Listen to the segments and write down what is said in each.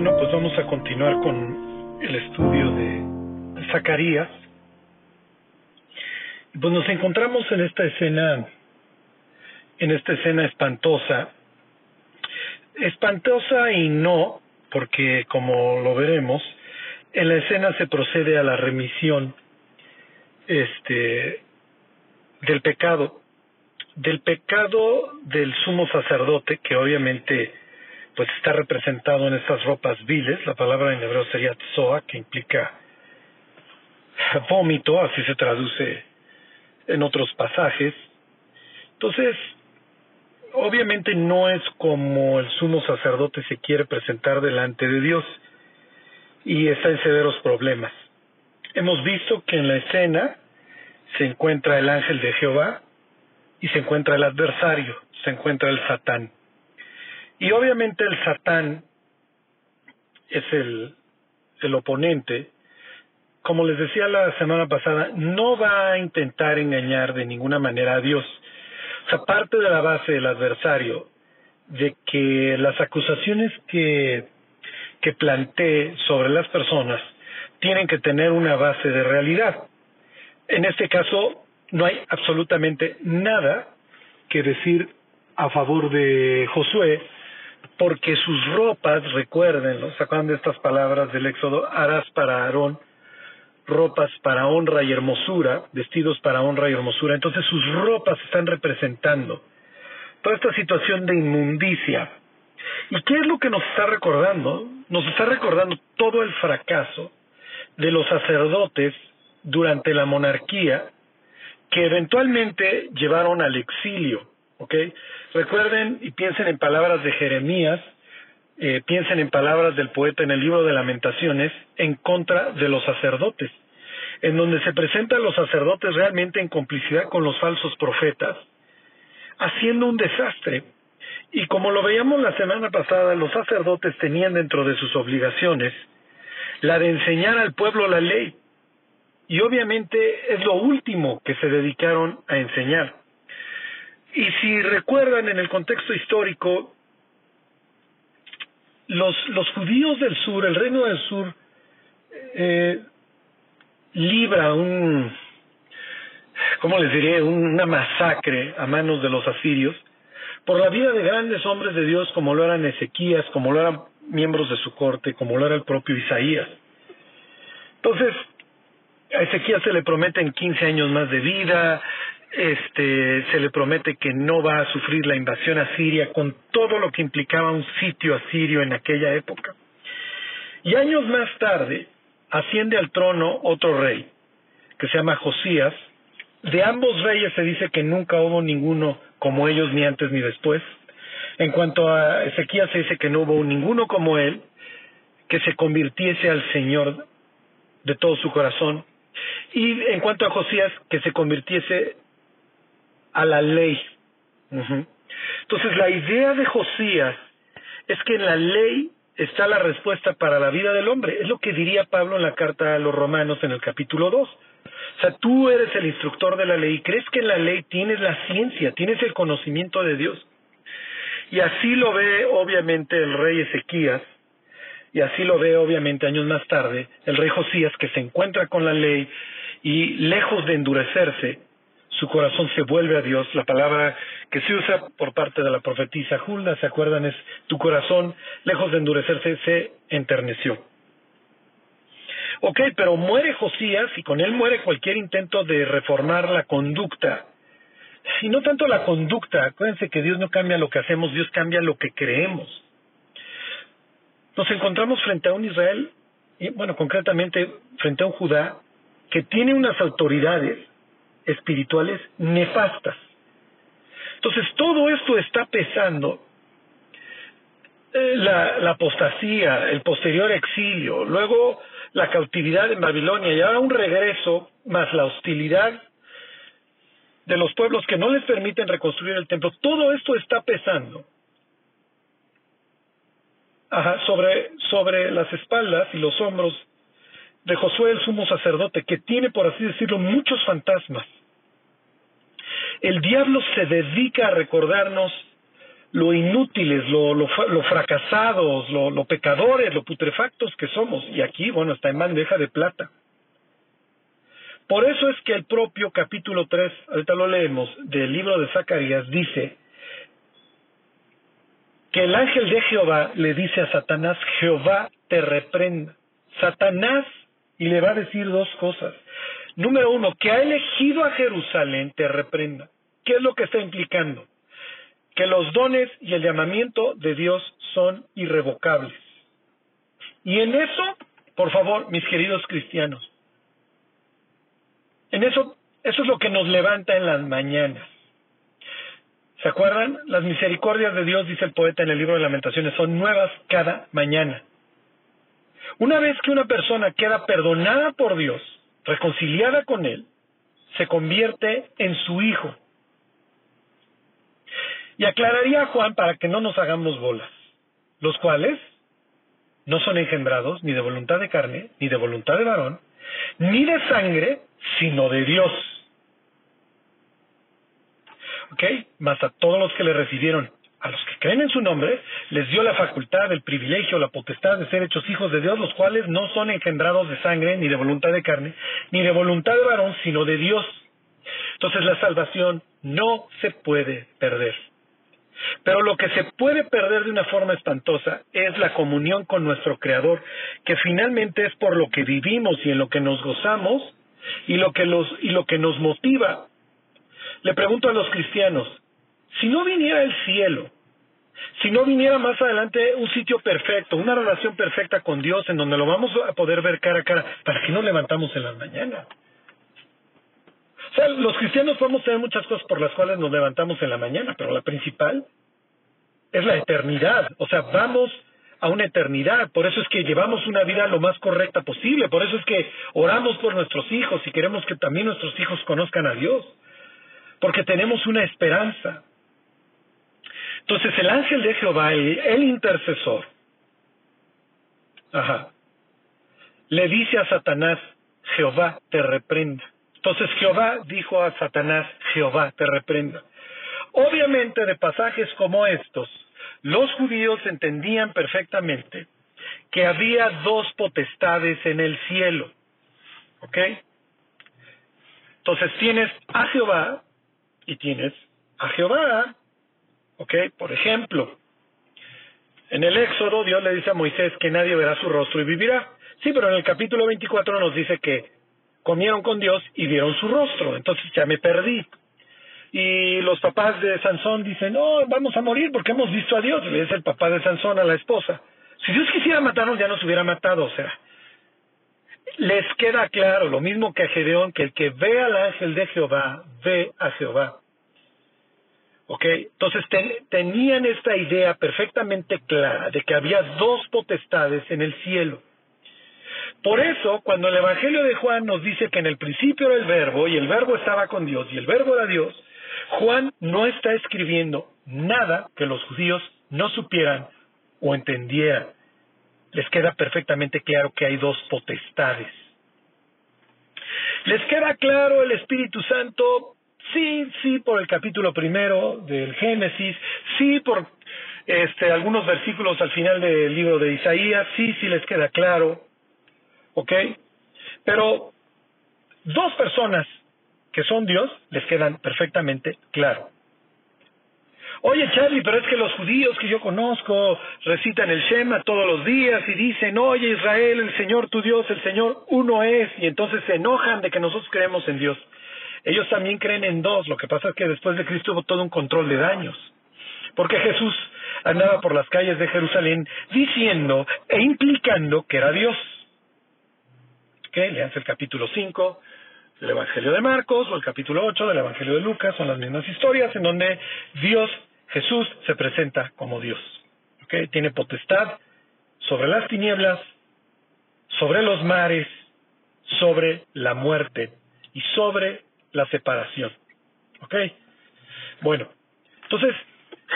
Bueno, pues vamos a continuar con el estudio de Zacarías. Pues nos encontramos en esta escena, en esta escena espantosa. Espantosa y no, porque como lo veremos, en la escena se procede a la remisión este del pecado del pecado del sumo sacerdote que obviamente pues está representado en estas ropas viles la palabra en hebreo sería tzoa que implica vómito así se traduce en otros pasajes entonces obviamente no es como el sumo sacerdote se quiere presentar delante de Dios y está en severos problemas. Hemos visto que en la escena se encuentra el ángel de Jehová y se encuentra el adversario, se encuentra el Satán. Y obviamente el Satán es el, el oponente. Como les decía la semana pasada, no va a intentar engañar de ninguna manera a Dios. O sea, parte de la base del adversario de que las acusaciones que que plantee sobre las personas tienen que tener una base de realidad. En este caso, no hay absolutamente nada que decir a favor de Josué, porque sus ropas, recuerden, ¿no? ¿se de estas palabras del Éxodo? Harás para Aarón ropas para honra y hermosura, vestidos para honra y hermosura. Entonces sus ropas están representando toda esta situación de inmundicia, ¿Y qué es lo que nos está recordando? Nos está recordando todo el fracaso de los sacerdotes durante la monarquía que eventualmente llevaron al exilio, ¿ok? Recuerden y piensen en palabras de Jeremías, eh, piensen en palabras del poeta en el libro de lamentaciones en contra de los sacerdotes, en donde se presentan los sacerdotes realmente en complicidad con los falsos profetas, haciendo un desastre y como lo veíamos la semana pasada, los sacerdotes tenían dentro de sus obligaciones la de enseñar al pueblo la ley. Y obviamente es lo último que se dedicaron a enseñar. Y si recuerdan en el contexto histórico, los, los judíos del sur, el reino del sur, eh, libra un, ¿cómo les diré?, una masacre a manos de los asirios, por la vida de grandes hombres de Dios como lo eran Ezequías, como lo eran miembros de su corte, como lo era el propio Isaías. Entonces, a Ezequías se le prometen 15 años más de vida, este, se le promete que no va a sufrir la invasión asiria con todo lo que implicaba un sitio asirio en aquella época. Y años más tarde asciende al trono otro rey, que se llama Josías. De ambos reyes se dice que nunca hubo ninguno como ellos ni antes ni después. En cuanto a Ezequías se dice que no hubo ninguno como él que se convirtiese al Señor de todo su corazón. Y en cuanto a Josías, que se convirtiese a la ley. Entonces la idea de Josías es que en la ley está la respuesta para la vida del hombre. Es lo que diría Pablo en la carta a los romanos en el capítulo 2. O sea, tú eres el instructor de la ley, crees que en la ley tienes la ciencia, tienes el conocimiento de Dios. Y así lo ve obviamente el rey Ezequías, y así lo ve obviamente años más tarde el rey Josías que se encuentra con la ley y lejos de endurecerse, su corazón se vuelve a Dios. La palabra que se usa por parte de la profetisa Hulda, ¿se acuerdan? Es tu corazón, lejos de endurecerse, se enterneció. Ok, pero muere Josías y con él muere cualquier intento de reformar la conducta. Y no tanto la conducta, acuérdense que Dios no cambia lo que hacemos, Dios cambia lo que creemos. Nos encontramos frente a un Israel, y bueno, concretamente frente a un Judá, que tiene unas autoridades espirituales nefastas. Entonces, todo esto está pesando eh, la, apostasía, el posterior exilio, luego la cautividad en Babilonia y ahora un regreso más la hostilidad de los pueblos que no les permiten reconstruir el templo, todo esto está pesando sobre, sobre las espaldas y los hombros de Josué el sumo sacerdote, que tiene, por así decirlo, muchos fantasmas. El diablo se dedica a recordarnos lo inútiles, lo, lo, fracasados, lo, lo pecadores, lo putrefactos que somos. Y aquí, bueno, está en bandeja de plata. Por eso es que el propio capítulo 3, ahorita lo leemos, del libro de Zacarías, dice que el ángel de Jehová le dice a Satanás, Jehová te reprenda. Satanás, y le va a decir dos cosas. Número uno, que ha elegido a Jerusalén, te reprenda. ¿Qué es lo que está implicando? Que los dones y el llamamiento de Dios son irrevocables. Y en eso, por favor, mis queridos cristianos, en eso, eso es lo que nos levanta en las mañanas. ¿Se acuerdan? Las misericordias de Dios, dice el poeta en el libro de lamentaciones, son nuevas cada mañana. Una vez que una persona queda perdonada por Dios, reconciliada con Él, se convierte en su hijo. Y aclararía a Juan para que no nos hagamos bolas, los cuales no son engendrados ni de voluntad de carne, ni de voluntad de varón, ni de sangre, sino de Dios. ¿Ok? Más a todos los que le recibieron, a los que creen en su nombre, les dio la facultad, el privilegio, la potestad de ser hechos hijos de Dios, los cuales no son engendrados de sangre, ni de voluntad de carne, ni de voluntad de varón, sino de Dios. Entonces la salvación no se puede perder. Pero lo que se puede perder de una forma espantosa es la comunión con nuestro Creador, que finalmente es por lo que vivimos y en lo que nos gozamos y lo que, los, y lo que nos motiva. Le pregunto a los cristianos, si no viniera el cielo, si no viniera más adelante un sitio perfecto, una relación perfecta con Dios en donde lo vamos a poder ver cara a cara, ¿para qué nos levantamos en las mañanas? O sea, los cristianos podemos tener muchas cosas por las cuales nos levantamos en la mañana, pero la principal es la eternidad. O sea, vamos a una eternidad. Por eso es que llevamos una vida lo más correcta posible. Por eso es que oramos por nuestros hijos y queremos que también nuestros hijos conozcan a Dios. Porque tenemos una esperanza. Entonces el ángel de Jehová, el, el intercesor, ajá, le dice a Satanás, Jehová te reprenda. Entonces Jehová dijo a Satanás, Jehová te reprenda. Obviamente de pasajes como estos, los judíos entendían perfectamente que había dos potestades en el cielo. ¿Ok? Entonces tienes a Jehová y tienes a Jehová. ¿Ok? Por ejemplo, en el Éxodo Dios le dice a Moisés que nadie verá su rostro y vivirá. Sí, pero en el capítulo 24 nos dice que comieron con Dios y vieron su rostro. Entonces ya me perdí y los papás de Sansón dicen, no, vamos a morir porque hemos visto a Dios. Le dice el papá de Sansón a la esposa, si Dios quisiera matarnos ya nos hubiera matado, o sea, les queda claro, lo mismo que a Gedeón, que el que ve al ángel de Jehová, ve a Jehová. ¿Ok? Entonces tenían esta idea perfectamente clara de que había dos potestades en el cielo. Por eso, cuando el Evangelio de Juan nos dice que en el principio era el verbo y el verbo estaba con Dios y el verbo era Dios, Juan no está escribiendo nada que los judíos no supieran o entendieran. Les queda perfectamente claro que hay dos potestades. ¿Les queda claro el Espíritu Santo? Sí, sí, por el capítulo primero del Génesis, sí, por este, algunos versículos al final del libro de Isaías, sí, sí les queda claro. ¿Ok? Pero dos personas que son Dios, les quedan perfectamente claro. Oye Charlie, pero es que los judíos que yo conozco recitan el Shema todos los días y dicen, oye Israel, el Señor tu Dios, el Señor uno es, y entonces se enojan de que nosotros creemos en Dios. Ellos también creen en dos, lo que pasa es que después de Cristo hubo todo un control de daños, porque Jesús andaba por las calles de Jerusalén diciendo e implicando que era Dios. ¿Qué? Leanse el capítulo 5, el Evangelio de Marcos o el capítulo 8 del Evangelio de Lucas son las mismas historias en donde Dios, Jesús, se presenta como Dios. ¿okay? Tiene potestad sobre las tinieblas, sobre los mares, sobre la muerte y sobre la separación. ¿Ok? Bueno, entonces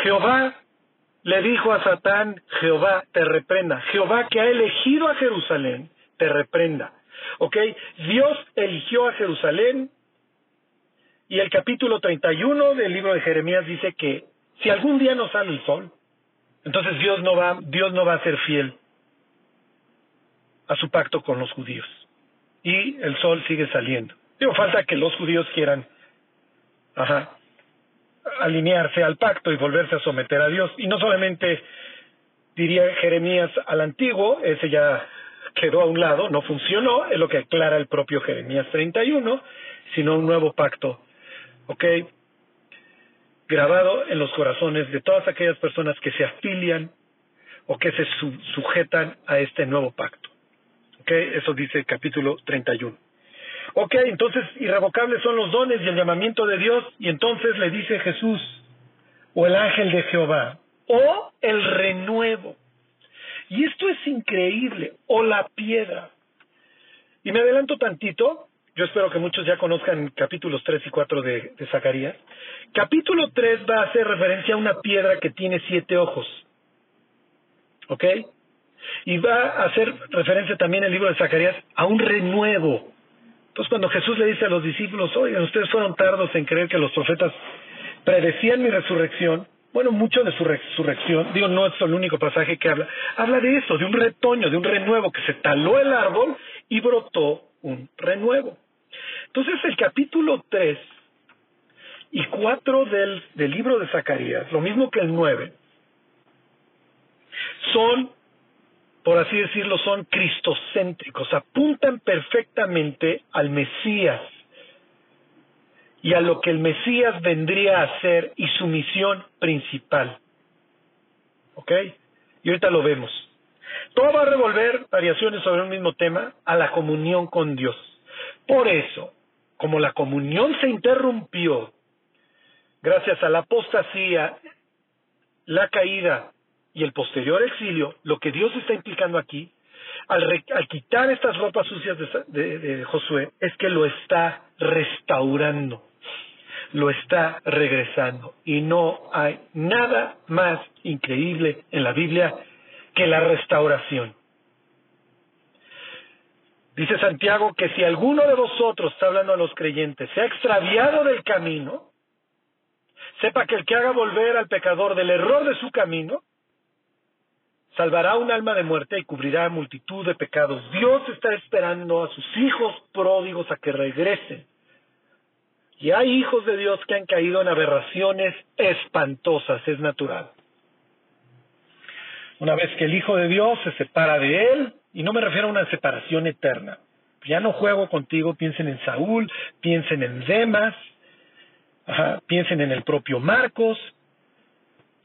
Jehová le dijo a Satán, Jehová te reprenda. Jehová que ha elegido a Jerusalén, te reprenda. ¿Ok? Dios eligió a Jerusalén y el capítulo 31 del libro de Jeremías dice que Si algún día no sale el sol, entonces Dios no va, Dios no va a ser fiel a su pacto con los judíos. Y el sol sigue saliendo. Digo, falta que los judíos quieran ajá, alinearse al pacto y volverse a someter a Dios. Y no solamente diría Jeremías al antiguo, ese ya quedó a un lado, no funcionó, es lo que aclara el propio Jeremías 31, sino un nuevo pacto, ¿ok? Grabado en los corazones de todas aquellas personas que se afilian o que se sujetan a este nuevo pacto. ¿Ok? Eso dice el capítulo 31. Ok, entonces irrevocables son los dones y el llamamiento de Dios, y entonces le dice Jesús, o el ángel de Jehová, o el renuevo. Y esto es increíble, o la piedra. Y me adelanto tantito, yo espero que muchos ya conozcan capítulos 3 y 4 de, de Zacarías. Capítulo 3 va a hacer referencia a una piedra que tiene siete ojos. ¿Ok? Y va a hacer referencia también el libro de Zacarías a un renuevo. Entonces cuando Jesús le dice a los discípulos, oigan, ustedes fueron tardos en creer que los profetas predecían mi resurrección, bueno, mucho de su resurrección, digo, no es el único pasaje que habla, habla de eso, de un retoño, de un renuevo, que se taló el árbol y brotó un renuevo. Entonces el capítulo 3 y 4 del, del libro de Zacarías, lo mismo que el 9, son por así decirlo, son cristocéntricos, apuntan perfectamente al Mesías y a lo que el Mesías vendría a hacer y su misión principal. ¿Ok? Y ahorita lo vemos. Todo va a revolver variaciones sobre un mismo tema a la comunión con Dios. Por eso, como la comunión se interrumpió gracias a la apostasía, la caída y el posterior exilio, lo que Dios está implicando aquí, al, quitar estas ropas sucias de, Josué, es que lo está restaurando, lo está regresando. Y no hay nada más increíble en la Biblia que la restauración. Dice Santiago que si alguno de vosotros, está hablando a los creyentes, se ha extraviado del camino, sepa que el que haga volver al pecador del error de su camino, salvará un alma de muerte y cubrirá multitud de pecados. Dios está esperando a sus hijos pródigos a que regresen. Y hay hijos de Dios que han caído en aberraciones espantosas, es natural. Una vez que el Hijo de Dios se separa de él, y no me refiero a una separación eterna, ya no juego contigo, piensen en Saúl, piensen en Demas, piensen en el propio Marcos,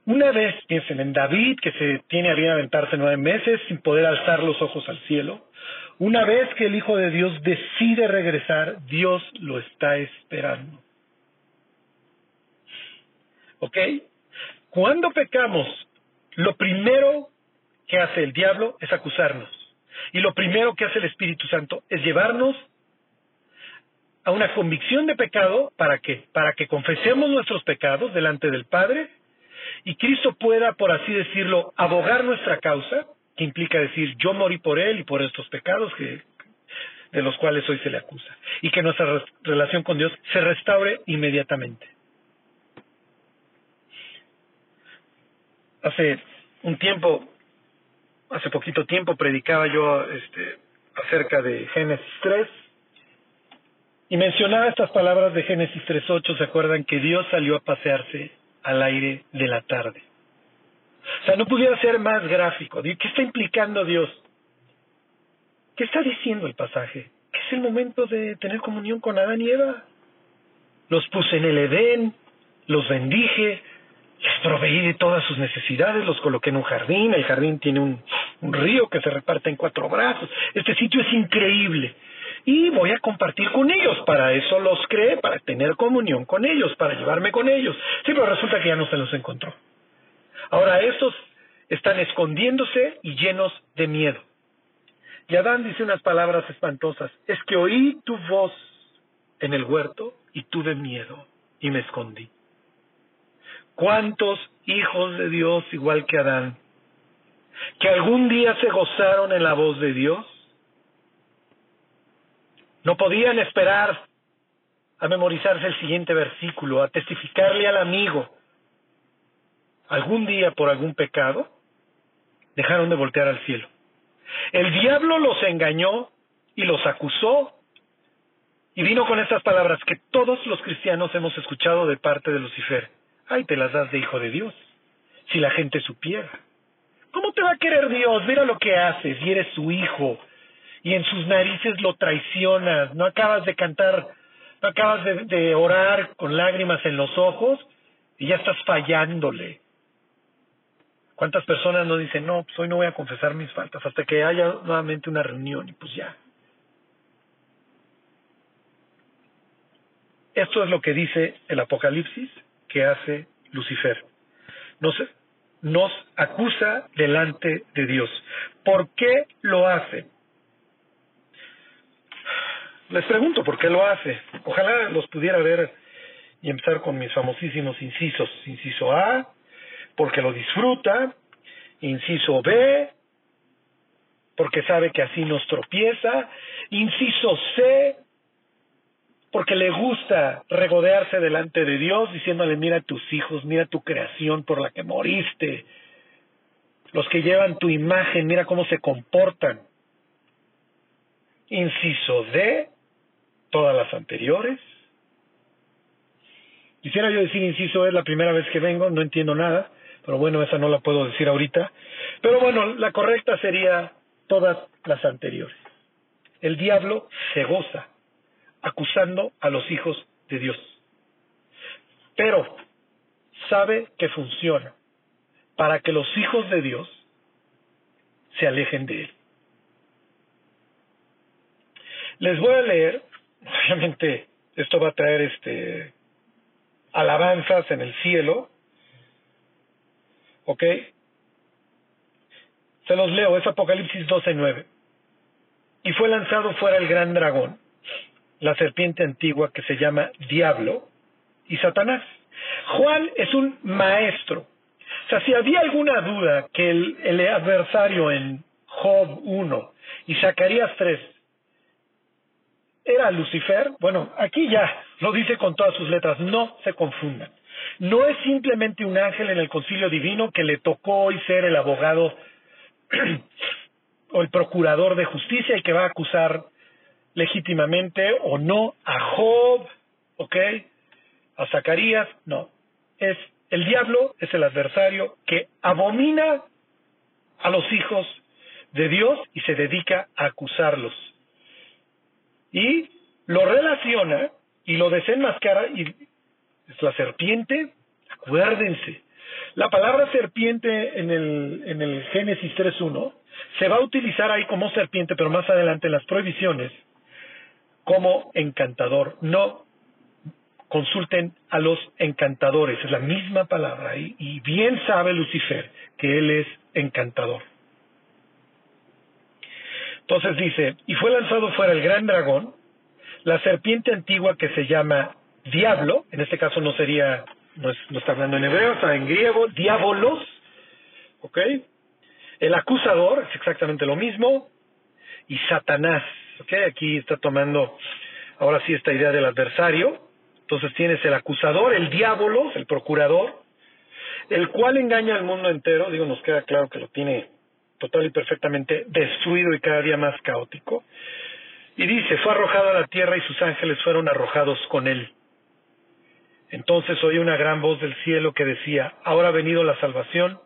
una vez piensen en David, que se tiene a bien aventarse nueve meses sin poder alzar los ojos al cielo. Una vez que el Hijo de Dios decide regresar, Dios lo está esperando. ¿Ok? Cuando pecamos, lo primero que hace el diablo es acusarnos. Y lo primero que hace el Espíritu Santo es llevarnos a una convicción de pecado. ¿Para qué? Para que confesemos nuestros pecados delante del Padre y Cristo pueda, por así decirlo, abogar nuestra causa, que implica decir yo morí por él y por estos pecados de los cuales hoy se le acusa, y que nuestra relación con Dios se restaure inmediatamente. Hace un tiempo, hace poquito tiempo, predicaba yo este, acerca de Génesis 3 y mencionaba estas palabras de Génesis 3.8, ¿se acuerdan que Dios salió a pasearse al aire de la tarde. O sea, no pudiera ser más gráfico. ¿Qué está implicando Dios? ¿Qué está diciendo el pasaje? Que es el momento de tener comunión con Adán y Eva. Los puse en el Edén, los bendije, les proveí de todas sus necesidades, los coloqué en un jardín, el jardín tiene un, un río que se reparte en cuatro brazos. Este sitio es increíble y voy a compartir con ellos. Para eso los creé, para tener comunión con ellos, para llevarme con ellos. Sí, pero resulta que ya no se los encontró. Ahora estos están escondiéndose y llenos de miedo. Y Adán dice unas palabras espantosas. Es que oí tu voz en el huerto y tuve miedo y me escondí. ¿Cuántos hijos de Dios, igual que Adán, que algún día se gozaron en la voz de Dios, no podían esperar a memorizarse el siguiente versículo, a testificarle al amigo algún día por algún pecado, dejaron de voltear al cielo. El diablo los engañó y los acusó y vino con estas palabras que todos los cristianos hemos escuchado de parte de Lucifer. Ay, te las das de hijo de Dios. Si la gente supiera. ¿Cómo te va a querer Dios? Mira lo que haces y eres su hijo. Y en sus narices lo traicionas. No acabas de cantar, no acabas de, orar con lágrimas en los ojos y ya estás fallándole. ¿Cuántas personas no dicen, no, pues hoy no voy a confesar mis faltas hasta que haya nuevamente una reunión y pues ya? Esto es lo que dice el Apocalipsis que hace Lucifer. Nos, nos acusa delante de Dios. ¿Por qué lo hace? Les pregunto por qué lo hace. Ojalá los pudiera ver y empezar con mis famosísimos incisos. Inciso A, porque lo disfruta. Inciso B, porque sabe que así nos tropieza. Inciso C, porque le gusta regodearse delante de Dios diciéndole, mira tus hijos, mira tu creación por la que moriste, los que llevan tu imagen, mira cómo se comportan. Inciso D, todas las anteriores. Quisiera yo decir inciso es la primera vez que vengo, no entiendo nada, pero bueno, esa no la puedo decir ahorita. Pero bueno, la correcta sería todas las anteriores. El diablo se goza acusando a los hijos de Dios. Pero sabe que funciona para que los hijos de Dios se alejen de él. Les voy a leer, obviamente esto va a traer este alabanzas en el cielo, ¿ok? Se los leo, es Apocalipsis 12:9. Y fue lanzado fuera el gran dragón, la serpiente antigua que se llama Diablo y Satanás. Juan es un maestro. O sea, si había alguna duda que el, el adversario en Job 1 y Zacarías 3 era Lucifer, bueno, aquí ya lo dice con todas sus letras, no se confundan. No es simplemente un ángel en el concilio divino que le tocó hoy ser el abogado o el procurador de justicia y que va a acusar legítimamente o no a Job, ¿ok? A Zacarías, no. Es el diablo es el adversario que abomina a los hijos de Dios y se dedica a acusarlos. Y lo relaciona y lo desenmascara y es la serpiente, acuérdense. La palabra serpiente en el, en el Génesis 3.1 se va a utilizar ahí como serpiente, pero más adelante en las prohibiciones como encantador. No consulten a los encantadores, es la misma palabra y, y bien sabe Lucifer que él es encantador. Entonces dice, y fue lanzado fuera el gran dragón, la serpiente antigua que se llama diablo, en este caso no sería, no, está hablando en hebreo, está en griego, diabolos, ¿ok? El acusador es exactamente lo mismo, y Satanás, Okay, aquí está tomando ahora sí esta idea del adversario. Entonces tienes el acusador, el diablo, el procurador, el cual engaña al mundo entero. Digo, nos queda claro que lo tiene total y perfectamente destruido y cada día más caótico. Y dice, fue arrojado a la tierra y sus ángeles fueron arrojados con él. Entonces oí una gran voz del cielo que decía, ahora ha venido la salvación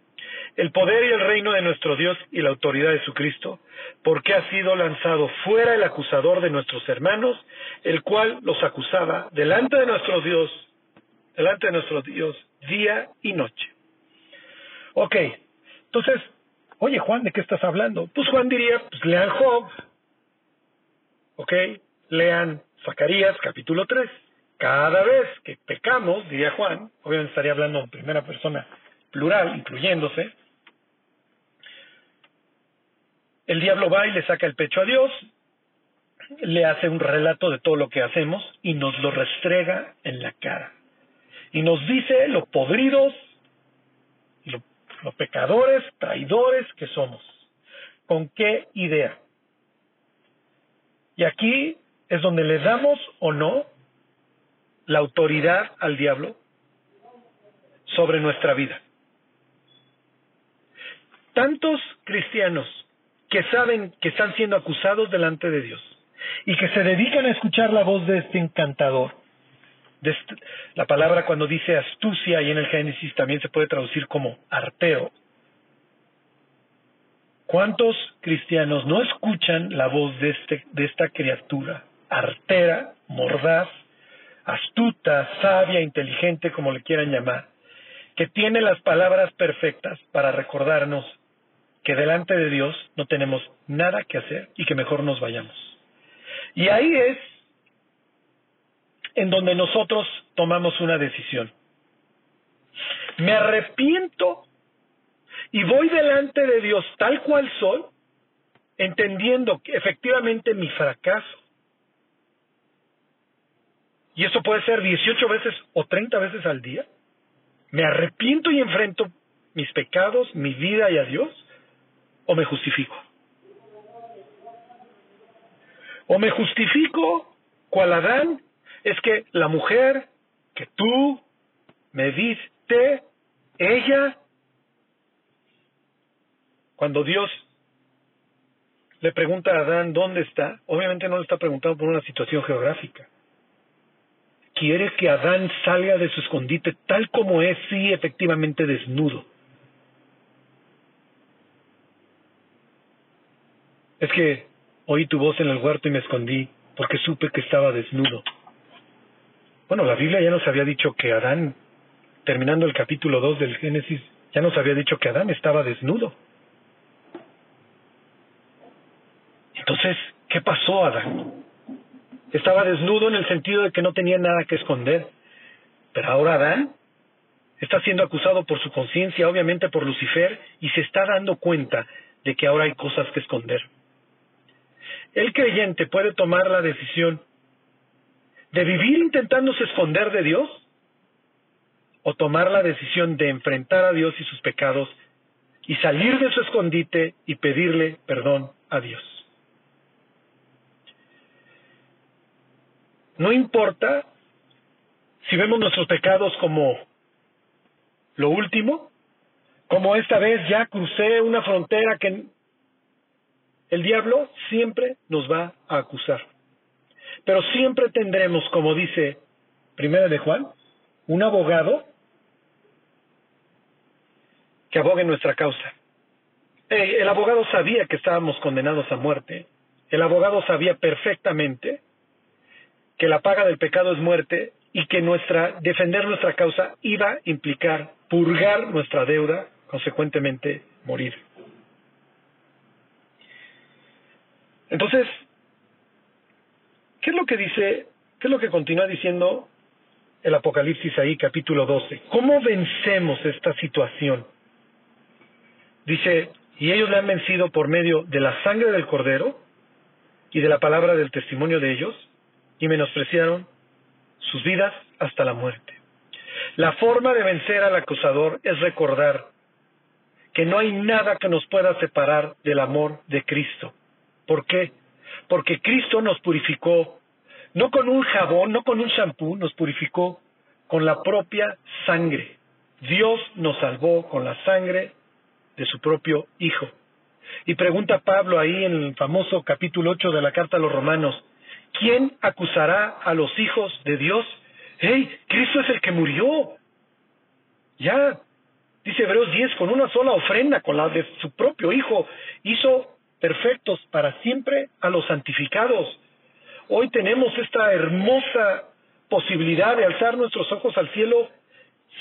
el poder y el reino de nuestro Dios y la autoridad de su Cristo, porque ha sido lanzado fuera el acusador de nuestros hermanos, el cual los acusaba delante de nuestro Dios, delante de nuestro Dios, día y noche. Ok, entonces, oye Juan, ¿de qué estás hablando? Pues Juan diría, pues lean Job, ok, lean Zacarías capítulo 3. Cada vez que pecamos, diría Juan, obviamente estaría hablando en primera persona plural, incluyéndose, el diablo va y le saca el pecho a Dios, le hace un relato de todo lo que hacemos y nos lo restrega en la cara. Y nos dice lo podridos, lo, lo pecadores, traidores que somos. ¿Con qué idea? Y aquí es donde le damos o no la autoridad al diablo sobre nuestra vida. tantos cristianos que saben que están siendo acusados delante de Dios y que se dedican a escuchar la voz de este encantador. La palabra cuando dice astucia y en el Génesis también se puede traducir como arteo. ¿Cuántos cristianos no escuchan la voz de, este, de esta criatura artera, mordaz, astuta, sabia, inteligente, como le quieran llamar, que tiene las palabras perfectas para recordarnos que delante de Dios no tenemos nada que hacer y que mejor nos vayamos. Y ahí es en donde nosotros tomamos una decisión. Me arrepiento y voy delante de Dios tal cual soy, entendiendo que efectivamente mi fracaso, y eso puede ser 18 veces o 30 veces al día, me arrepiento y enfrento mis pecados, mi vida y a Dios, o me justifico. O me justifico cual Adán, es que la mujer que tú me diste, ella, cuando Dios le pregunta a Adán dónde está, obviamente no le está preguntando por una situación geográfica. Quiere que Adán salga de su escondite tal como es, sí, efectivamente desnudo. Es que oí tu voz en el huerto y me escondí porque supe que estaba desnudo. Bueno, la Biblia ya nos había dicho que Adán, terminando el capítulo 2 del Génesis, ya nos había dicho que Adán estaba desnudo. Entonces, ¿qué pasó Adán? Estaba desnudo en el sentido de que no tenía nada que esconder. Pero ahora Adán está siendo acusado por su conciencia, obviamente por Lucifer, y se está dando cuenta de que ahora hay cosas que esconder. El creyente puede tomar la decisión de vivir intentándose esconder de Dios o tomar la decisión de enfrentar a Dios y sus pecados y salir de su escondite y pedirle perdón a Dios. No importa si vemos nuestros pecados como lo último, como esta vez ya crucé una frontera que el diablo siempre nos va a acusar. Pero siempre tendremos, como dice Primera de Juan, un abogado que abogue nuestra causa. El abogado sabía que estábamos condenados a muerte. El abogado sabía perfectamente que la paga del pecado es muerte y que nuestra defender nuestra causa iba a implicar purgar nuestra deuda, consecuentemente morir. Entonces, ¿qué es lo que dice, qué es lo que continúa diciendo el Apocalipsis ahí, capítulo 12? ¿Cómo vencemos esta situación? Dice, y ellos le han vencido por medio de la sangre del cordero y de la palabra del testimonio de ellos, y menospreciaron sus vidas hasta la muerte. La forma de vencer al acusador es recordar que no hay nada que nos pueda separar del amor de Cristo. ¿Por qué? Porque Cristo nos purificó, no con un jabón, no con un shampoo, nos purificó con la propia sangre. Dios nos salvó con la sangre de su propio Hijo. Y pregunta Pablo ahí en el famoso capítulo 8 de la carta a los romanos, ¿quién acusará a los hijos de Dios? ¡Hey! Cristo es el que murió. Ya, dice Hebreos 10, con una sola ofrenda, con la de su propio Hijo, hizo perfectos para siempre a los santificados. Hoy tenemos esta hermosa posibilidad de alzar nuestros ojos al cielo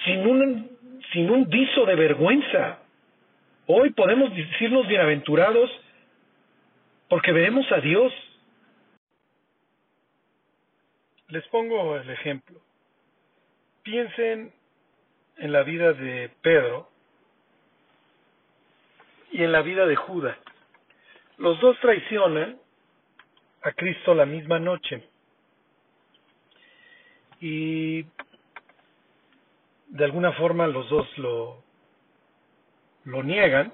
sin un, sin un viso de vergüenza. Hoy podemos decirnos bienaventurados porque veremos a Dios. Les pongo el ejemplo. Piensen en la vida de Pedro y en la vida de Judas. Los dos traicionan a Cristo la misma noche. Y de alguna forma los dos lo, lo niegan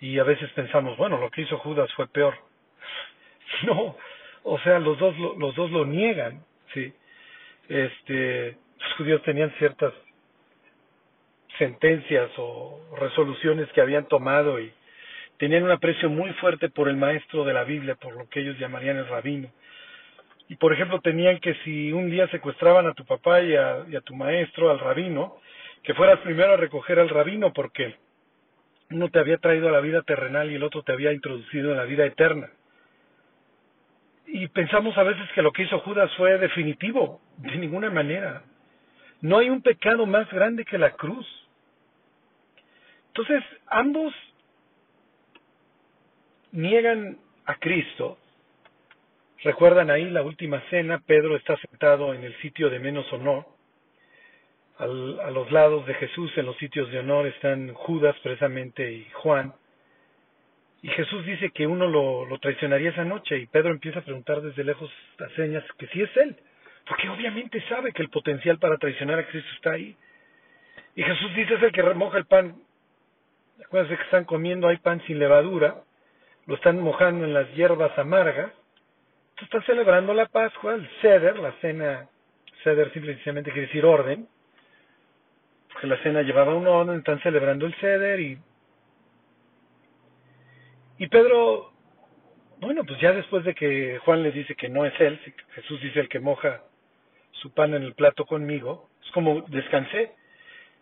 y a veces pensamos, bueno, lo que hizo Judas fue peor. No, o sea, los dos los dos lo niegan, sí. Este, los judíos tenían ciertas sentencias o resoluciones que habían tomado y tenían un aprecio muy fuerte por el maestro de la Biblia, por lo que ellos llamarían el rabino. Y por ejemplo tenían que si un día secuestraban a tu papá y a, y a tu maestro, al rabino, que fueras primero a recoger al rabino porque uno te había traído a la vida terrenal y el otro te había introducido en la vida eterna. Y pensamos a veces que lo que hizo Judas fue definitivo, de ninguna manera. No hay un pecado más grande que la cruz. Entonces, ambos niegan a Cristo. Recuerdan ahí la última cena, Pedro está sentado en el sitio de menos honor. Al, a los lados de Jesús, en los sitios de honor, están Judas precisamente y Juan. Y Jesús dice que uno lo, traicionaría esa noche y Pedro empieza a preguntar desde lejos las señas que si es él, porque obviamente sabe que el potencial para traicionar a Cristo está ahí. Y Jesús dice es el que remoja el pan. Acuérdense que están comiendo, hay pan sin levadura, lo están mojando en las hierbas amargas. Entonces están celebrando la Pascua, el ceder, la cena, ceder simplemente quiere decir orden, porque la cena llevaba un orden, están celebrando el ceder y y Pedro, bueno, pues ya después de que Juan le dice que no es él, Jesús dice el que moja su pan en el plato conmigo, es como descansé.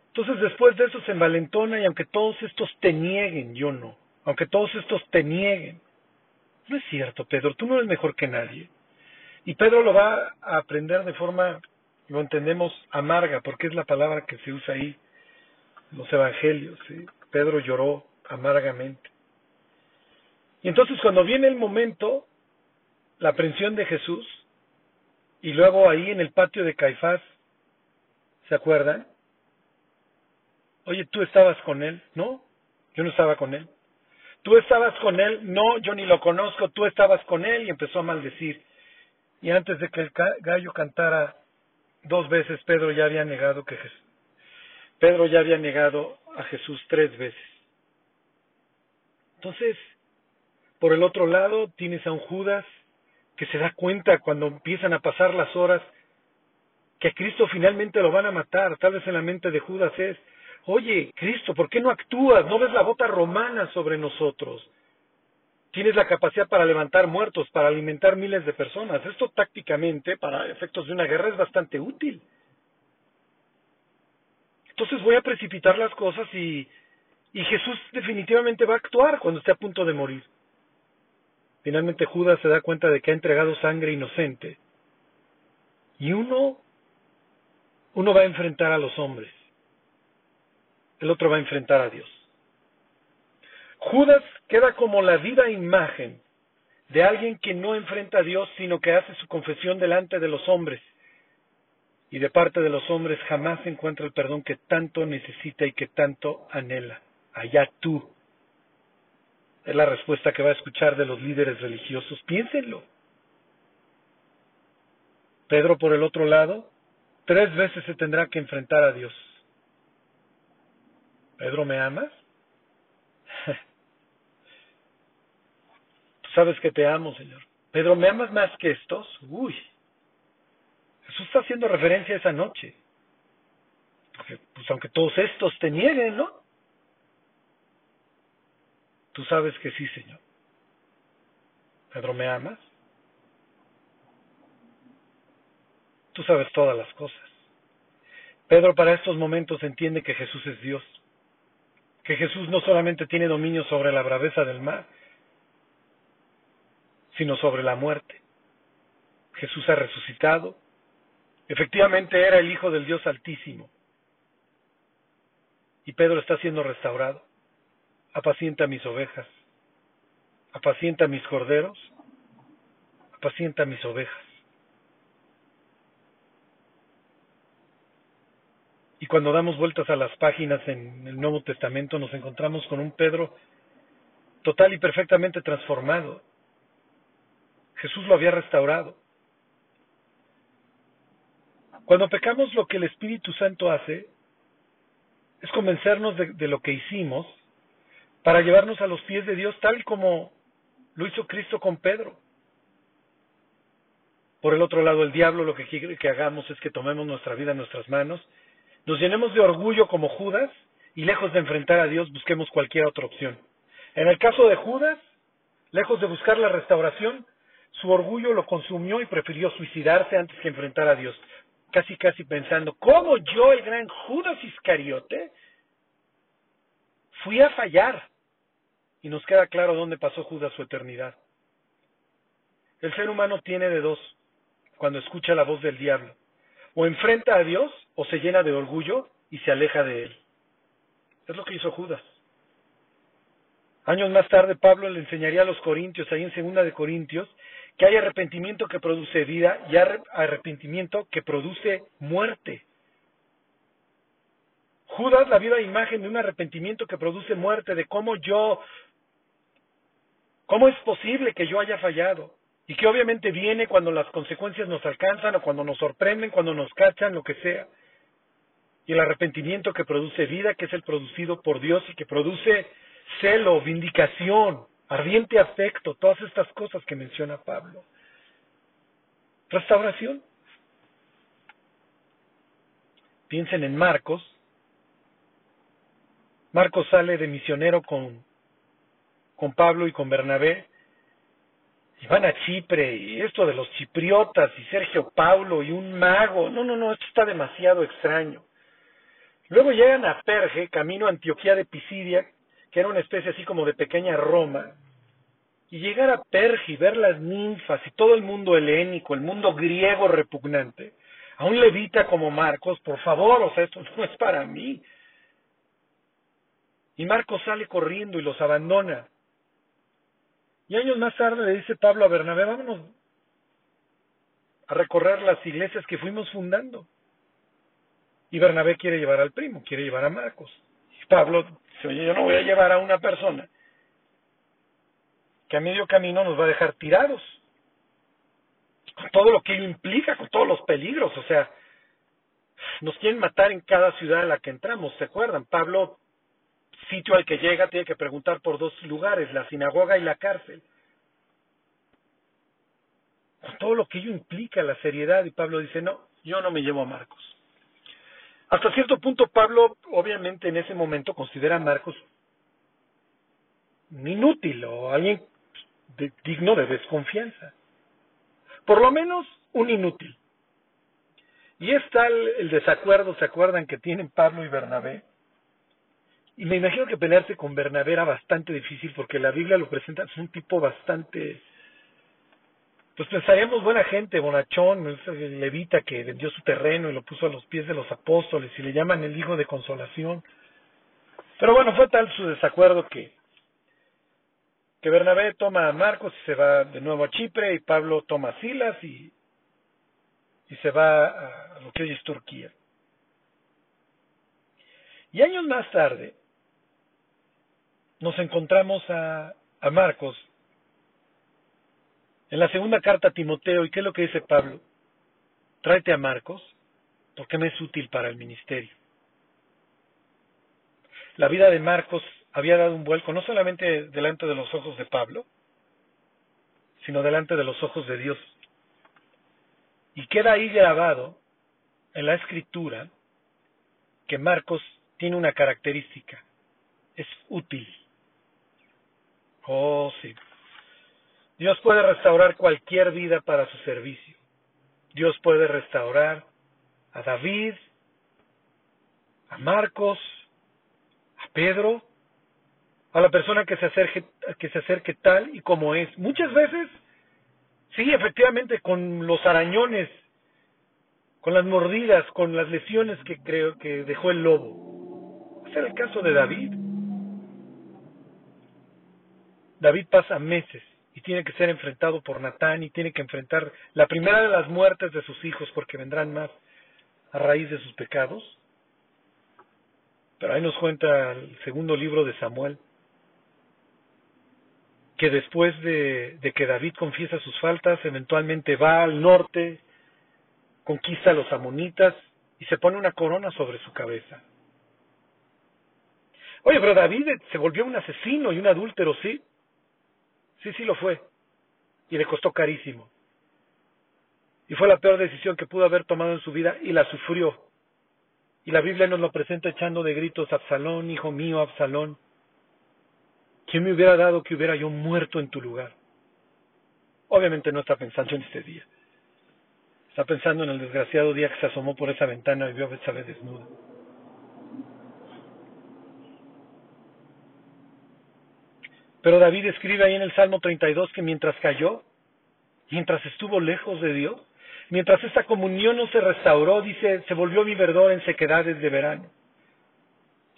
Entonces después de eso se envalentona y aunque todos estos te nieguen, yo no, aunque todos estos te nieguen, no es cierto, Pedro, tú no eres mejor que nadie. Y Pedro lo va a aprender de forma, lo entendemos, amarga, porque es la palabra que se usa ahí en los evangelios. Pedro lloró amargamente. Y entonces cuando viene el momento, la aprehensión de Jesús, y luego ahí en el patio de Caifás, ¿se acuerdan? Oye, ¿tú estabas con él? No, yo no estaba con él. ¿Tú estabas con él? No, yo ni lo conozco, tú estabas con él y empezó a maldecir. Y antes de que el gallo cantara dos veces, Pedro ya había negado que Pedro ya había negado a Jesús tres veces. Entonces, por el otro lado, tienes a un Judas que se da cuenta cuando empiezan a pasar las horas que a Cristo finalmente lo van a matar. Tal vez en la mente de Judas es, oye, Cristo, ¿por qué no actúas? ¿No ves la bota romana sobre nosotros? Tienes la capacidad para levantar muertos, para alimentar miles de personas. Esto tácticamente, para efectos de una guerra, es bastante útil. Entonces voy a precipitar las cosas y, y Jesús definitivamente va a actuar cuando esté a punto de morir. Finalmente Judas se da cuenta de que ha entregado sangre inocente. Y uno, uno va a enfrentar a los hombres. El otro va a enfrentar a Dios. Judas queda como la viva imagen de alguien que no enfrenta a Dios, sino que hace su confesión delante de los hombres. Y de parte de los hombres jamás encuentra el perdón que tanto necesita y que tanto anhela. Allá tú, es la respuesta que va a escuchar de los líderes religiosos. Piénsenlo. Pedro, por el otro lado, tres veces se tendrá que enfrentar a Dios. Pedro, ¿me amas? Tú sabes que te amo, Señor. Pedro, ¿me amas más que estos? Uy. Jesús está haciendo referencia a esa noche. Porque, pues aunque todos estos te nieguen, ¿no? Tú sabes que sí, Señor. Pedro, ¿me amas? Tú sabes todas las cosas. Pedro para estos momentos entiende que Jesús es Dios, que Jesús no solamente tiene dominio sobre la braveza del mar, sino sobre la muerte. Jesús ha resucitado, efectivamente era el Hijo del Dios Altísimo, y Pedro está siendo restaurado. Apacienta mis ovejas, apacienta mis corderos, apacienta mis ovejas. Y cuando damos vueltas a las páginas en el Nuevo Testamento nos encontramos con un Pedro total y perfectamente transformado. Jesús lo había restaurado. Cuando pecamos lo que el Espíritu Santo hace es convencernos de, lo que hicimos para llevarnos a los pies de Dios tal como lo hizo Cristo con Pedro. Por el otro lado, el diablo lo que quiere que hagamos es que tomemos nuestra vida en nuestras manos nos llenemos de orgullo como Judas y lejos de enfrentar a Dios busquemos cualquier otra opción. En el caso de Judas, lejos de buscar la restauración, su orgullo lo consumió y prefirió suicidarse antes que enfrentar a Dios, casi casi pensando, ¿cómo yo, el gran Judas Iscariote, fui a fallar? Y nos queda claro dónde pasó Judas su eternidad. El ser humano tiene de dos cuando escucha la voz del diablo. O enfrenta a Dios o se llena de orgullo y se aleja de él. Es lo que hizo Judas. Años más tarde Pablo le enseñaría a los corintios, ahí en segunda de Corintios, que hay arrepentimiento que produce vida y arrepentimiento que produce muerte. Judas la viva imagen de un arrepentimiento que produce muerte, de cómo yo, cómo es posible que yo haya fallado, y que obviamente viene cuando las consecuencias nos alcanzan o cuando nos sorprenden, cuando nos cachan, lo que sea. Y el arrepentimiento que produce vida, que es el producido por Dios y que produce celo, vindicación, ardiente afecto, todas estas cosas que menciona Pablo. Restauración. Piensen en Marcos. Marcos sale de misionero con, con Pablo y con Bernabé y van a Chipre y esto de los chipriotas y Sergio Paulo y un mago. No, no, no, esto está demasiado extraño. Luego llegan a Perge, camino a Antioquía de Pisidia, que era una especie así como de pequeña Roma, y llegar a Perge y ver las ninfas y todo el mundo helénico, el mundo griego repugnante, a un levita como Marcos, por favor, o sea, esto no es para mí. Y Marcos sale corriendo y los abandona. Y años más tarde le dice Pablo a Bernabé, vámonos a recorrer las iglesias que fuimos fundando. Y Bernabé quiere llevar al primo, quiere llevar a Marcos. Y Pablo dice, oye, yo no voy a llevar a una persona que a medio camino nos va a dejar tirados. Con todo lo que ello implica, con todos los peligros. O sea, nos quieren matar en cada ciudad en la que entramos, ¿se acuerdan? Pablo sitio al que llega tiene que preguntar por dos lugares, la sinagoga y la cárcel. Con todo lo que ello implica, la seriedad, y Pablo dice, no, yo no me llevo a Marcos. Hasta cierto punto Pablo, obviamente en ese momento, considera a Marcos inútil o alguien digno de desconfianza. Por lo menos un inútil. Y es tal el desacuerdo, ¿se acuerdan que tienen Pablo y Bernabé? Y me imagino que pelearse con Bernabé era bastante difícil porque la Biblia lo presenta, es un tipo bastante, pues pensaríamos buena gente, bonachón, el levita que vendió su terreno y lo puso a los pies de los apóstoles y le llaman el hijo de consolación. Pero bueno, fue tal su desacuerdo que, que Bernabé toma a Marcos y se va de nuevo a Chipre y Pablo toma a Silas y, y se va a lo que hoy es Turquía. Y años más tarde, nos encontramos a, Marcos en la segunda carta a Timoteo, ¿y qué es lo que dice Pablo? Tráete a Marcos, porque me es útil para el ministerio. La vida de Marcos había dado un vuelco no solamente delante de los ojos de Pablo, sino delante de los ojos de Dios. Y queda ahí grabado en la escritura que Marcos tiene una característica, es útil. Oh, sí. Dios puede restaurar cualquier vida para su servicio. Dios puede restaurar a David, a Marcos, a Pedro, a la persona que se acerque, que se acerque tal y como es. Muchas veces, sí, efectivamente, con los arañones, con las mordidas, con las lesiones que creo que dejó el lobo. Ese el caso de David. David pasa meses y tiene que ser enfrentado por Natán y tiene que enfrentar la primera de las muertes de sus hijos porque vendrán más a raíz de sus pecados. Pero ahí nos cuenta el segundo libro de Samuel que después de, que David confiesa sus faltas, eventualmente va al norte, conquista a los amonitas y se pone una corona sobre su cabeza. Oye, pero David se volvió un asesino y un adúltero, ¿sí? Sí, sí lo fue. Y le costó carísimo. Y fue la peor decisión que pudo haber tomado en su vida y la sufrió. Y la Biblia nos lo presenta echando de gritos, Absalón, hijo mío, Absalón. ¿Quién me hubiera dado que hubiera yo muerto en tu lugar? Obviamente no está pensando en este día. Está pensando en el desgraciado día que se asomó por esa ventana y vio a Betsabé desnuda. Pero David escribe ahí en el Salmo 32 que mientras cayó, mientras estuvo lejos de Dios, mientras esta comunión no se restauró, dice, se volvió mi verdor en sequedades de verano.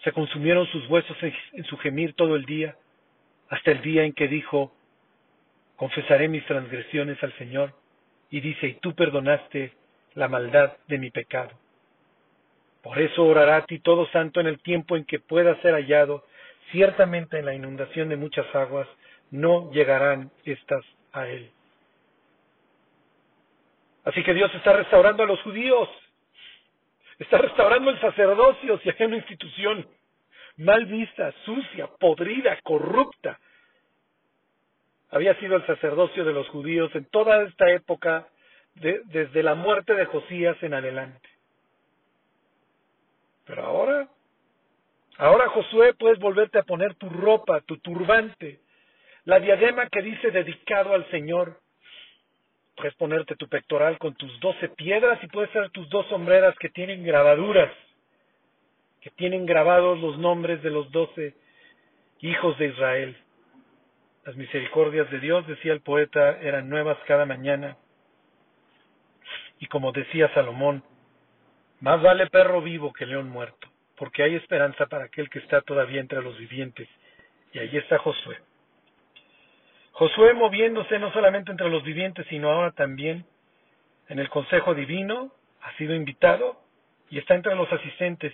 Se consumieron sus huesos en su gemir todo el día, hasta el día en que dijo, confesaré mis transgresiones al Señor, y dice, y tú perdonaste la maldad de mi pecado. Por eso orará a ti todo santo en el tiempo en que pueda ser hallado, ciertamente en la inundación de muchas aguas no llegarán estas a él. Así que Dios está restaurando a los judíos, está restaurando el sacerdocio, si hay una institución mal vista, sucia, podrida, corrupta. Había sido el sacerdocio de los judíos en toda esta época, desde la muerte de Josías en adelante. Pero ahora, ahora Josué puedes volverte a poner tu ropa, tu turbante, la diadema que dice dedicado al Señor, Puedes ponerte tu pectoral con tus doce piedras y puedes ser tus dos sombreras que tienen grabaduras, que tienen grabados los nombres de los doce hijos de Israel. Las misericordias de Dios, decía el poeta, eran nuevas cada mañana. Y como decía Salomón, más vale perro vivo que león muerto, porque hay esperanza para aquel que está todavía entre los vivientes. Y ahí está Josué. Josué moviéndose no solamente entre los vivientes, sino ahora también en el Consejo Divino, ha sido invitado y está entre los asistentes.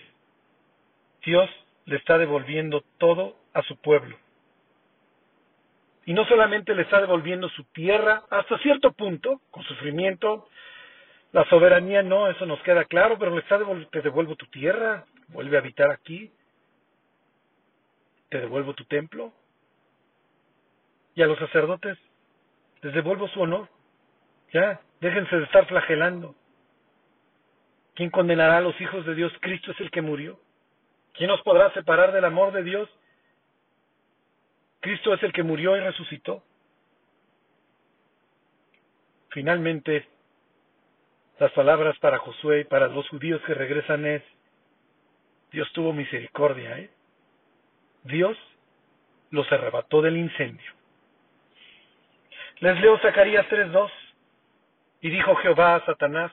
Dios le está devolviendo todo a su pueblo. Y no solamente le está devolviendo su tierra hasta cierto punto, con sufrimiento, la soberanía no, eso nos queda claro, pero le está devolviendo, te devuelvo tu tierra, vuelve a habitar aquí, te devuelvo tu templo, y a los sacerdotes les devuelvo su honor. Ya, déjense de estar flagelando. ¿Quién condenará a los hijos de Dios? Cristo es el que murió. ¿Quién nos podrá separar del amor de Dios? Cristo es el que murió y resucitó. Finalmente, las palabras para Josué y para los judíos que regresan es, Dios tuvo misericordia, ¿eh? Dios los arrebató del incendio. Les leo Zacarías 3.2. Y dijo Jehová a Satanás,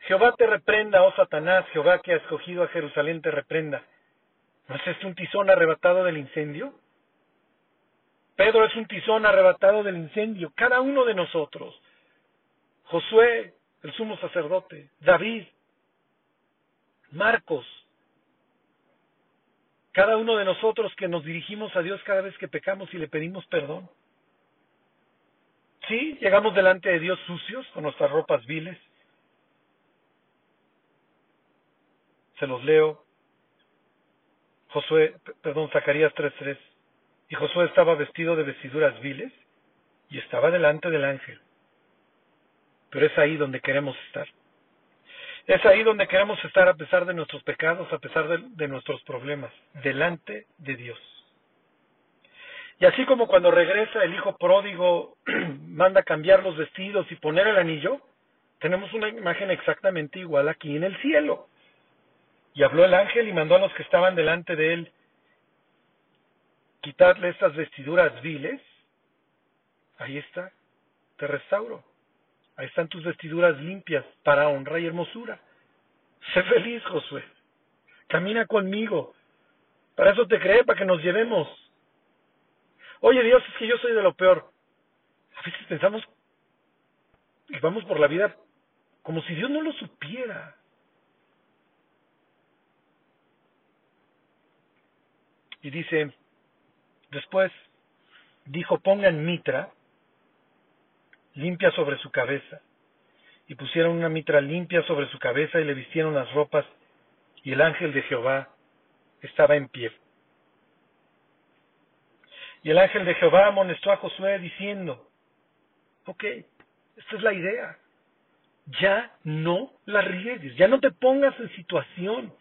Jehová te reprenda, oh Satanás, Jehová que ha escogido a Jerusalén te reprenda. ¿No es este un tizón arrebatado del incendio? Pedro es un tizón arrebatado del incendio, cada uno de nosotros. Josué, el sumo sacerdote, David, Marcos, cada uno de nosotros que nos dirigimos a Dios cada vez que pecamos y le pedimos perdón. Sí, llegamos delante de Dios sucios, con nuestras ropas viles. Se los leo. Josué, perdón, Zacarías 3:3. Y Josué estaba vestido de vestiduras viles y estaba delante del ángel. Pero es ahí donde queremos estar. Es ahí donde queremos estar a pesar de nuestros pecados, a pesar de, nuestros problemas, delante de Dios. Y así como cuando regresa el hijo pródigo, manda cambiar los vestidos y poner el anillo, tenemos una imagen exactamente igual aquí en el cielo. Y habló el ángel y mandó a los que estaban delante de él quitarle estas vestiduras viles. Ahí está, te restauro. Ahí están tus vestiduras limpias para honra y hermosura. Sé feliz, Josué. Camina conmigo. Para eso te creé, para que nos llevemos. Oye Dios, es que yo soy de lo peor. A veces pensamos y vamos por la vida como si Dios no lo supiera. Y dice, después dijo, pongan mitra limpia sobre su cabeza. Y pusieron una mitra limpia sobre su cabeza y le vistieron las ropas, y el ángel de Jehová estaba en pie. Y el ángel de Jehová amonestó a Josué diciendo, ok, esta es la idea. ya no la riegues, ya no te pongas en situación.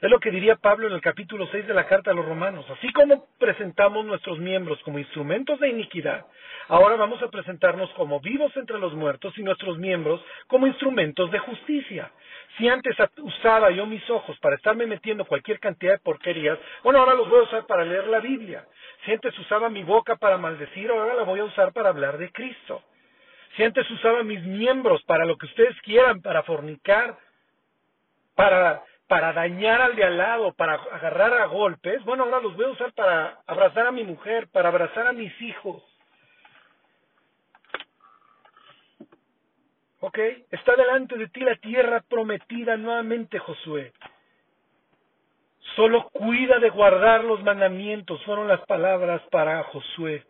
Es lo que diría Pablo en el capítulo 6 de la carta a los romanos. Así como presentamos nuestros miembros como instrumentos de iniquidad, ahora vamos a presentarnos como vivos entre los muertos y nuestros miembros como instrumentos de justicia. Si antes usaba yo mis ojos para estarme metiendo cualquier cantidad de porquerías, bueno, ahora los voy a usar para leer la Biblia. Si antes usaba mi boca para maldecir, ahora la voy a usar para hablar de Cristo. Si antes usaba mis miembros para lo que ustedes quieran, para fornicar, para para dañar al de al lado, para agarrar a golpes, bueno, ahora los voy a usar para abrazar a mi mujer, para abrazar a mis hijos. ¿Ok? Está delante de ti la tierra prometida nuevamente, Josué. Solo cuida de guardar los mandamientos, fueron las palabras para Josué.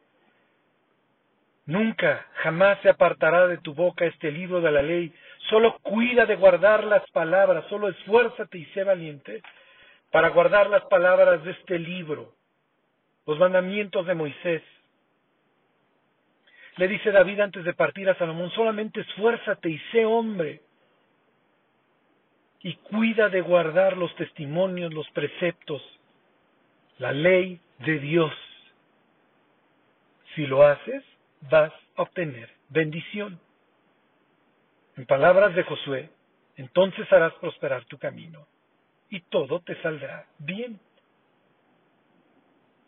Nunca, jamás se apartará de tu boca este libro de la ley, Solo cuida de guardar las palabras, solo esfuérzate y sé valiente para guardar las palabras de este libro, los mandamientos de Moisés. Le dice David antes de partir a Salomón, solamente esfuérzate y sé hombre y cuida de guardar los testimonios, los preceptos, la ley de Dios. Si lo haces, vas a obtener bendición. En palabras de Josué, entonces harás prosperar tu camino y todo te saldrá bien.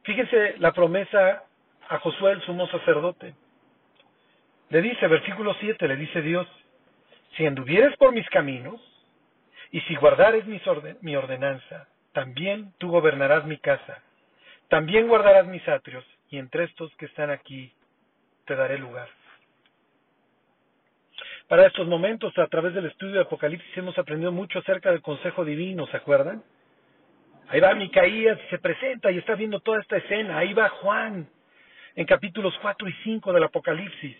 Fíjense la promesa a Josué, el sumo sacerdote. Le dice, versículo 7, le dice Dios, si anduvieres por mis caminos y si guardares mi ordenanza, también tú gobernarás mi casa, también guardarás mis atrios, y entre estos que están aquí daré lugar. Para estos momentos, a través del estudio de Apocalipsis, hemos aprendido mucho acerca del consejo divino, ¿se acuerdan? Ahí va Micaías y se presenta y está viendo toda esta escena. Ahí va Juan en capítulos 4 y 5 del Apocalipsis.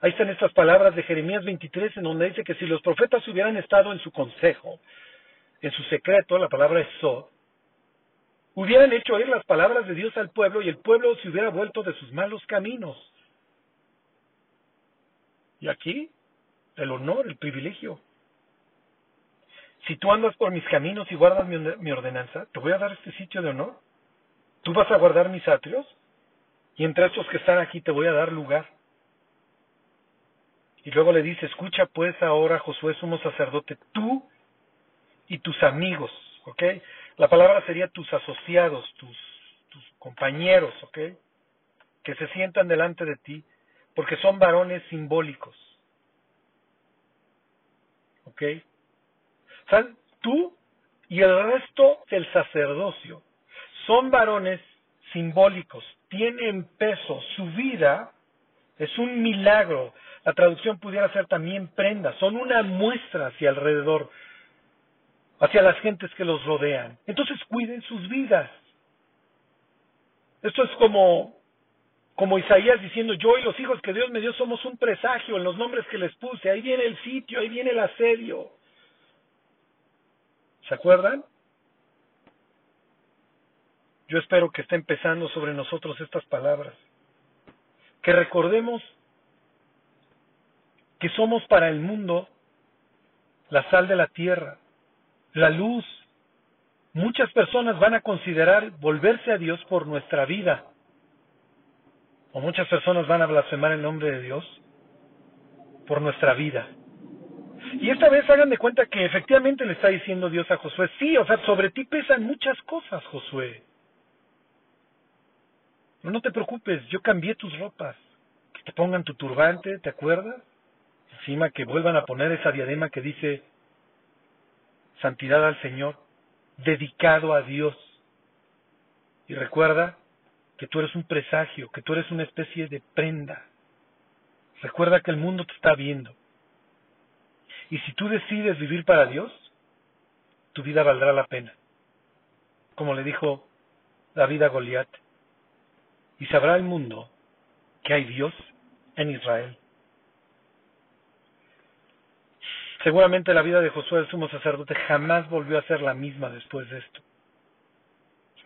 Ahí están estas palabras de Jeremías 23 en donde dice que si los profetas hubieran estado en su consejo, en su secreto, la palabra es hubieran hecho oír las palabras de Dios al pueblo y el pueblo se hubiera vuelto de sus malos caminos. Y aquí, el honor, el privilegio. Si tú andas por mis caminos y guardas mi, ordenanza, te voy a dar este sitio de honor. Tú vas a guardar mis atrios y entre estos que están aquí te voy a dar lugar. Y luego le dice, escucha pues ahora Josué sumo sacerdote, tú y tus amigos, ¿ok? La palabra sería tus asociados, tus, tus compañeros, ¿ok? Que se sientan delante de ti porque son varones simbólicos. ¿Ok? O tú y el resto del sacerdocio son varones simbólicos, tienen peso, su vida es un milagro. La traducción pudiera ser también prenda, son una muestra hacia alrededor, hacia las gentes que los rodean. Entonces cuiden sus vidas. Esto es como como Isaías diciendo, yo y los hijos que Dios me dio somos un presagio en los nombres que les puse, ahí viene el sitio, ahí viene el asedio. ¿Se acuerdan? Yo espero que esté empezando sobre nosotros estas palabras. Que recordemos que somos para el mundo la sal de la tierra, la luz. Muchas personas van a considerar volverse a Dios por nuestra vida, o muchas personas van a blasfemar el nombre de Dios por nuestra vida. Y esta vez hagan de cuenta que efectivamente le está diciendo Dios a Josué, sí, o sea, sobre ti pesan muchas cosas, Josué. No, no te preocupes, yo cambié tus ropas. Que te pongan tu turbante, ¿te acuerdas? Encima que vuelvan a poner esa diadema que dice santidad al Señor, dedicado a Dios. Y recuerda que tú eres un presagio, que tú eres una especie de prenda. Recuerda que el mundo te está viendo. Y si tú decides vivir para Dios, tu vida valdrá la pena. Como le dijo David a Goliat. Y sabrá el mundo que hay Dios en Israel. Seguramente la vida de Josué el sumo sacerdote jamás volvió a ser la misma después de esto.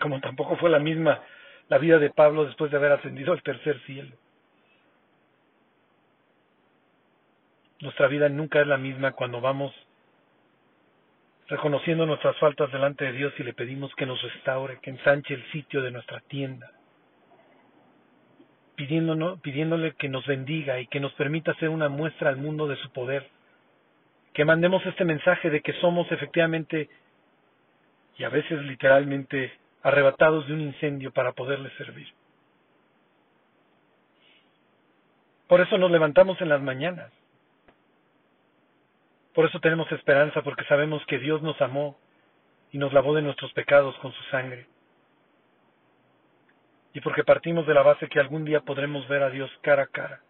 Como tampoco fue la misma la vida de Pablo después de haber ascendido al tercer cielo. Nuestra vida nunca es la misma cuando vamos reconociendo nuestras faltas delante de Dios y le pedimos que nos restaure, que ensanche el sitio de nuestra tienda, pidiéndole que nos bendiga y que nos permita ser una muestra al mundo de su poder, que mandemos este mensaje de que somos efectivamente y a veces literalmente arrebatados de un incendio para poderle servir. Por eso nos levantamos en las mañanas, por eso tenemos esperanza, porque sabemos que Dios nos amó y nos lavó de nuestros pecados con su sangre. Y porque partimos de la base que algún día podremos ver a Dios cara a cara.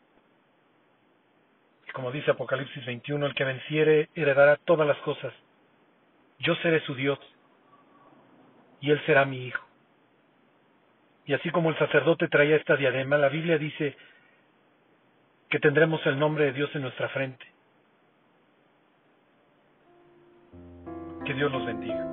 Como dice Apocalipsis 21, el que venciere heredará todas las cosas. Yo seré su Dios y él será mi hijo. Y así como el sacerdote traía esta diadema, la Biblia dice que tendremos el nombre de Dios en nuestra frente. Que Dios los bendiga.